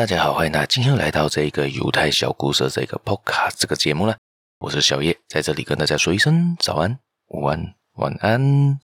大家好，欢迎大家今天来到这个犹太小故事这个 Podcast 这个节目了。我是小叶，在这里跟大家说一声早安、午安、晚安。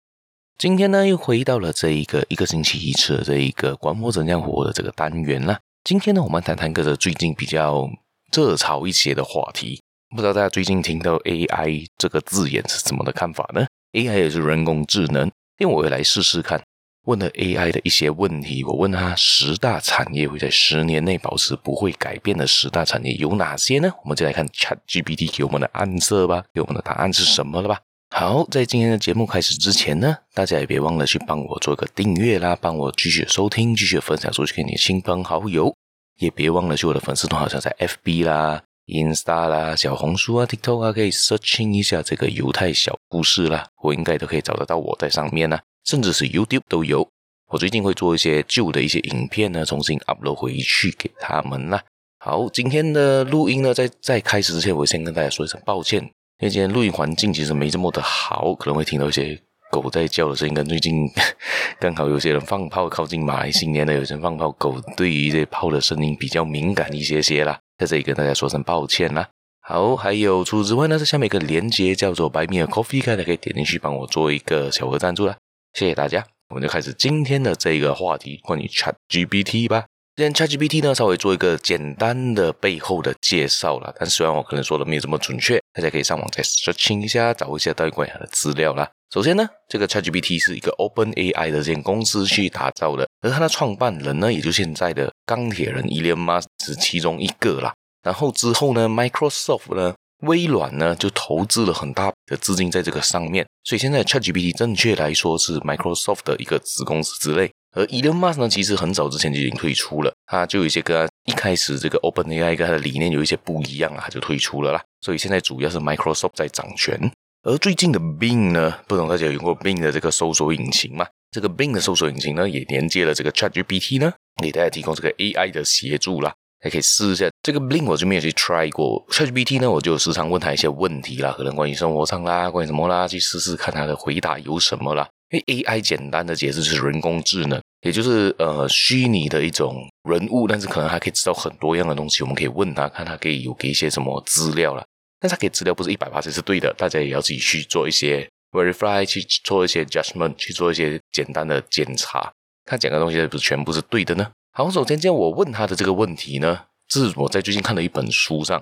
今天呢，又回到了这一个一个星期一次的这一个管我怎样活的这个单元了。今天呢，我们谈谈个最近比较热潮一些的话题。不知道大家最近听到 AI 这个字眼是怎么的看法呢？AI 也是人工智能，因为我会来试试看。问了 AI 的一些问题，我问他十大产业会在十年内保持不会改变的十大产业有哪些呢？我们就来看 ChatGPT 给我们的暗色吧，给我们的答案是什么了吧？好，在今天的节目开始之前呢，大家也别忘了去帮我做个订阅啦，帮我继续收听，继续分享出去给你的亲朋好友，也别忘了去我的粉丝团，好像在 FB 啦、Insta 啦、小红书啊、TikTok 啊，可以 searching 一下这个犹太小故事啦，我应该都可以找得到我在上面呢。甚至是 YouTube 都有，我最近会做一些旧的一些影片呢，重新 upload 回去给他们啦。好，今天的录音呢，在在开始之前，我先跟大家说一声抱歉，因为今天录音环境其实没这么的好，可能会听到一些狗在叫的声音，跟最近 刚好有些人放炮靠近马来新年的，有些人放炮，狗对于这炮的声音比较敏感一些些啦，在这里跟大家说声抱歉啦。好，还有除此之外呢，这下面一个连接叫做 Buy Me a Coffee，大家可以点进去帮我做一个小额赞助啦。谢谢大家，我们就开始今天的这个话题，关于 ChatGPT 吧。今天 ChatGPT 呢，稍微做一个简单的背后的介绍啦。但虽然我可能说的没有这么准确，大家可以上网再 searching 一下，找一下到底关于它的资料啦。首先呢，这个 ChatGPT 是一个 OpenAI 的这间公司去打造的，而它的创办人呢，也就现在的钢铁人 Elon Musk 是其中一个啦。然后之后呢，Microsoft 呢。微软呢，就投资了很大的资金在这个上面，所以现在 ChatGPT 正确来说是 Microsoft 的一个子公司之类。而 Elon Musk 呢，其实很早之前就已经退出了，他就有一些跟他一开始这个 OpenAI 跟他的理念有一些不一样啊，他就退出了啦。所以现在主要是 Microsoft 在掌权。而最近的 Bing 呢，不懂大家有用过 Bing 的这个搜索引擎吗？这个 Bing 的搜索引擎呢，也连接了这个 ChatGPT 呢，给大家提供这个 AI 的协助啦。还可以试一下这个 Bing，我就没有去 try 过。ChatGPT 呢，我就时常问他一些问题啦，可能关于生活上啦，关于什么啦，去试试看他的回答有什么啦。因为 AI 简单的解释是人工智能，也就是呃虚拟的一种人物，但是可能还可以知道很多样的东西。我们可以问他，看他可以有给一些什么资料啦。但是他给资料不是一百趴是对的，大家也要自己去做一些 verify，去做一些 judgment，去做一些简单的检查，看讲的东西是不是全部是对的呢？好，首先，今天我问他的这个问题呢，是我在最近看的一本书上，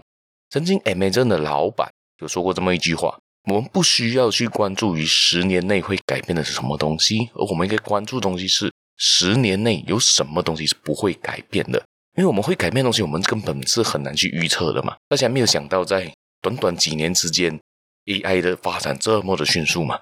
曾经 Amazon 的老板有说过这么一句话：我们不需要去关注于十年内会改变的是什么东西，而我们应该关注的东西是十年内有什么东西是不会改变的。因为我们会改变东西，我们根本是很难去预测的嘛。大家没有想到，在短短几年之间，AI 的发展这么的迅速嘛。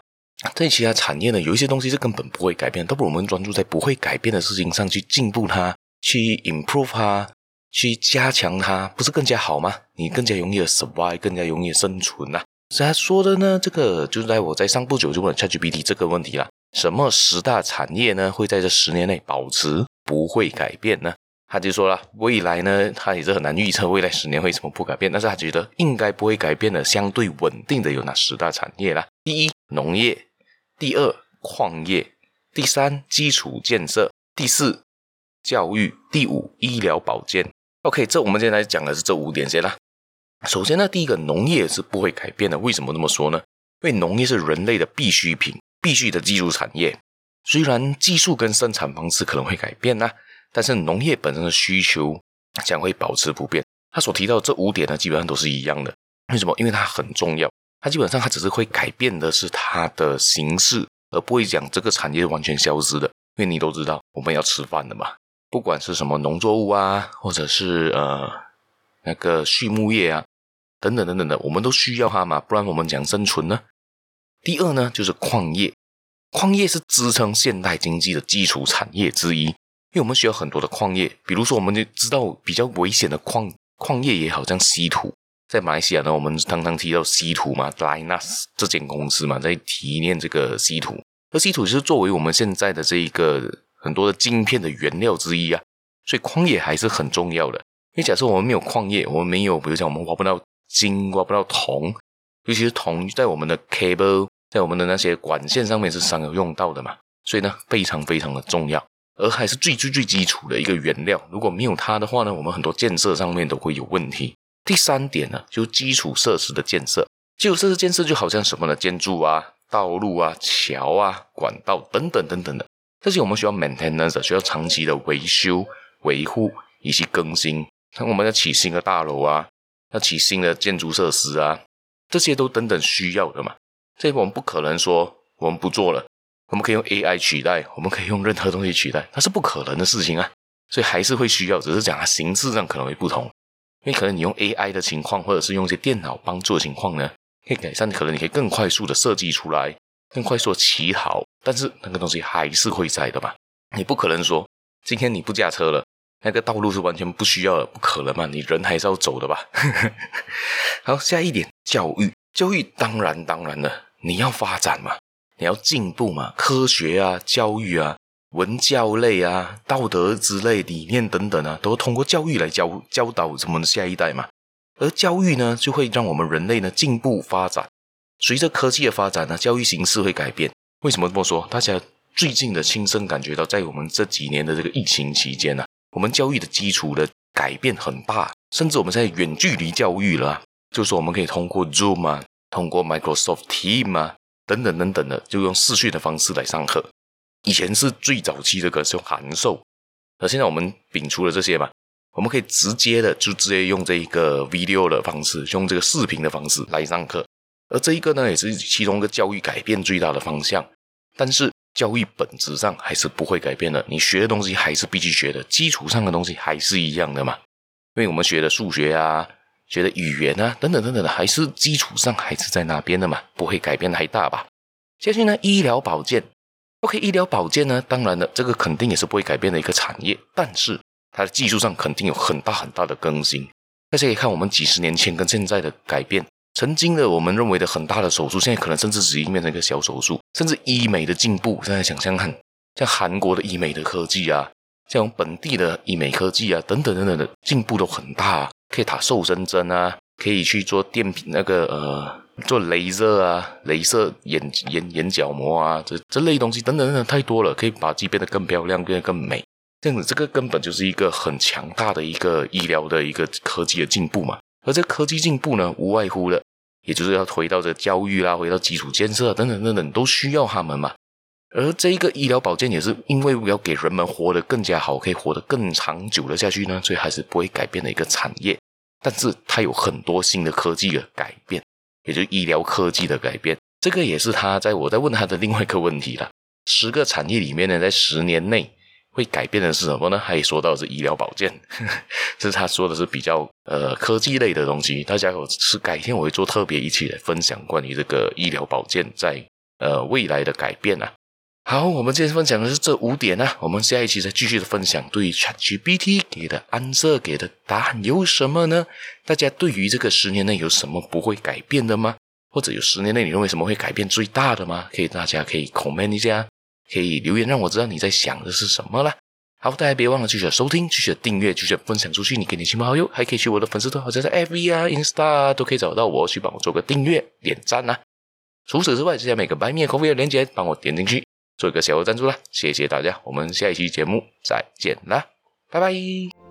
在其他产业呢，有一些东西是根本不会改变，都不如我们专注在不会改变的事情上去进步它，去 improve 它，去加强它，不是更加好吗？你更加容易的 survive，更加容易的生存呐。所以他说的呢，这个就是在我在上不久就问 ChatGPT 这个问题了，什么十大产业呢会在这十年内保持不会改变呢？他就说了，未来呢，他也是很难预测未来十年会怎么不改变，但是他觉得应该不会改变的，相对稳定的有哪十大产业啦？第一，农业。第二，矿业；第三，基础建设；第四，教育；第五，医疗保健。OK，这我们现在来讲的是这五点先啦。首先呢，第一个，农业是不会改变的。为什么这么说呢？因为农业是人类的必需品，必须的基础产业。虽然技术跟生产方式可能会改变呐，但是农业本身的需求将会保持不变。他所提到这五点呢，基本上都是一样的。为什么？因为它很重要。它基本上，它只是会改变的是它的形式，而不会讲这个产业完全消失的。因为你都知道，我们要吃饭的嘛，不管是什么农作物啊，或者是呃那个畜牧业啊，等等等等的，我们都需要它嘛，不然我们讲生存呢。第二呢，就是矿业，矿业是支撑现代经济的基础产业之一，因为我们需要很多的矿业，比如说我们就知道比较危险的矿矿业也好像稀土。在马来西亚呢，我们常常提到稀土嘛，Lynas 这间公司嘛，在提炼这个稀土。而稀土就是作为我们现在的这一个很多的晶片的原料之一啊，所以矿业还是很重要的。因为假设我们没有矿业，我们没有，比如讲我们挖不到金，挖不到铜，尤其是铜在我们的 cable，在我们的那些管线上面是常有用到的嘛，所以呢，非常非常的重要。而还是最最最基础的一个原料。如果没有它的话呢，我们很多建设上面都会有问题。第三点呢，就是基础设施的建设。基础设施建设就好像什么呢？建筑啊、道路啊、桥啊、管道等等等等的，这些我们需要 maintenance，需要长期的维修、维护以及更新。像我们要起新的大楼啊，要起新的建筑设施啊，这些都等等需要的嘛。这个我们不可能说我们不做了，我们可以用 AI 取代，我们可以用任何东西取代，那是不可能的事情啊。所以还是会需要，只是讲它形式上可能会不同。因为可能你用 AI 的情况，或者是用一些电脑帮助的情况呢，可以改善，可能你可以更快速的设计出来，更快速的起好，但是那个东西还是会在的嘛。你不可能说今天你不驾车了，那个道路是完全不需要的，不可能嘛，你人还是要走的吧。好，下一点，教育，教育当然当然了，你要发展嘛，你要进步嘛，科学啊，教育啊。文教类啊，道德之类理念等等啊，都通过教育来教教导我们的下一代嘛。而教育呢，就会让我们人类呢进步发展。随着科技的发展呢，教育形式会改变。为什么这么说？大家最近的亲身感觉到，在我们这几年的这个疫情期间呢，我们教育的基础的改变很大，甚至我们现在远距离教育了，就是我们可以通过 Zoom 啊，通过 Microsoft Team 啊，等等等等的，就用视讯的方式来上课。以前是最早期的，个是用函授，而现在我们摒除了这些嘛，我们可以直接的就直接用这一个 video 的方式，用这个视频的方式来上课，而这一个呢，也是其中一个教育改变最大的方向。但是教育本质上还是不会改变的，你学的东西还是必须学的，基础上的东西还是一样的嘛。因为我们学的数学啊，觉得语言啊，等等等等的，还是基础上还是在那边的嘛，不会改变太大吧。接下去呢，医疗保健。OK，医疗保健呢，当然了，这个肯定也是不会改变的一个产业，但是它的技术上肯定有很大很大的更新。大家可以看我们几十年前跟现在的改变，曾经的我们认为的很大的手术，现在可能甚至只已经变成一个小手术。甚至医美的进步，现在想想看，像韩国的医美的科技啊，像本地的医美科技啊，等等等等的进步都很大啊，可以打瘦身针啊，可以去做电瓶那个呃。做镭射啊，镭射眼眼眼角膜啊，这这类东西等等等等太多了，可以把自己变得更漂亮，变得更美。这样子，这个根本就是一个很强大的一个医疗的一个科技的进步嘛。而这科技进步呢，无外乎的，也就是要回到这教育啦，回到基础建设等等等等，都需要他们嘛。而这一个医疗保健也是因为要给人们活得更加好，可以活得更长久的下去呢，所以还是不会改变的一个产业。但是它有很多新的科技的改变。也就医疗科技的改变，这个也是他在我在问他的另外一个问题了。十个产业里面呢，在十年内会改变的是什么呢？他也说到是医疗保健，这 是他说的是比较呃科技类的东西。大家有是改天我会做特别一期来分享关于这个医疗保健在呃未来的改变啊。好，我们今天分享的是这五点啊，我们下一期再继续的分享。对于 ChatGPT 给的 answer 给的答案有什么呢？大家对于这个十年内有什么不会改变的吗？或者有十年内你认为什么会改变最大的吗？可以，大家可以 comment 一下，可以留言让我知道你在想的是什么啦。好，大家别忘了继续收听，继续订阅，继续分享出去。你给你亲朋好友，还可以去我的粉丝团或者是 FB 啊、Insta 啊，都可以找到我，去帮我做个订阅、点赞啊。除此之外，这些每个 Buy Me a Coffee 的链接，帮我点进去。做一个小额赞助啦，谢谢大家，我们下一期节目再见啦，拜拜。